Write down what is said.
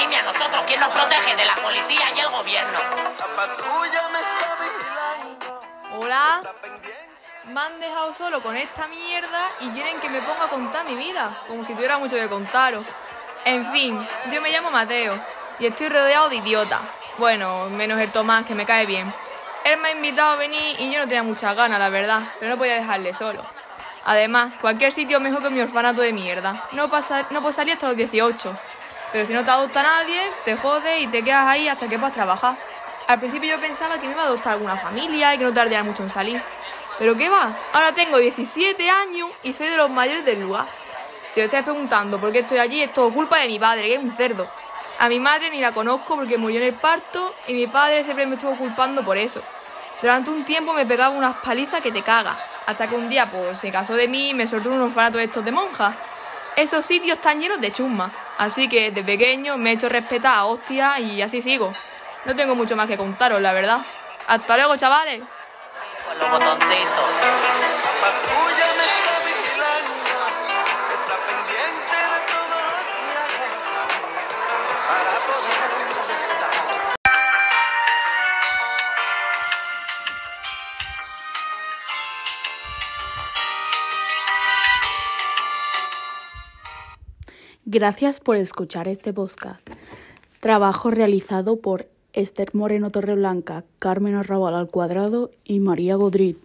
Dime a nosotros quién nos protege de la policía y el gobierno. Hola. Me han dejado solo con esta mierda y quieren que me ponga a contar mi vida, como si tuviera mucho que contaros. En fin, yo me llamo Mateo y estoy rodeado de idiotas. Bueno, menos el Tomás, que me cae bien. Él me ha invitado a venir y yo no tenía muchas ganas, la verdad, pero no podía dejarle solo. Además, cualquier sitio mejor que mi orfanato de mierda. No, pasa, no salir hasta los 18. Pero si no te adopta nadie, te jode y te quedas ahí hasta que puedas trabajar. Al principio yo pensaba que me iba a adoptar alguna familia y que no tardaría mucho en salir. Pero qué va, ahora tengo 17 años y soy de los mayores del lugar. Si os estáis preguntando por qué estoy allí, es todo culpa de mi padre, que es un cerdo. A mi madre ni la conozco porque murió en el parto y mi padre siempre me estuvo culpando por eso. Durante un tiempo me pegaba unas palizas que te cagas, hasta que un día pues se casó de mí y me soltó unos orfanatos estos de monjas. Esos sitios están llenos de chusma, así que de pequeño me he hecho respetar a hostia y así sigo. No tengo mucho más que contaros, la verdad. Hasta luego, chavales. Con los botoncitos. Gracias por escuchar este podcast. Trabajo realizado por Esther Moreno Torreblanca, Carmen Arrabal al cuadrado y María Godrit.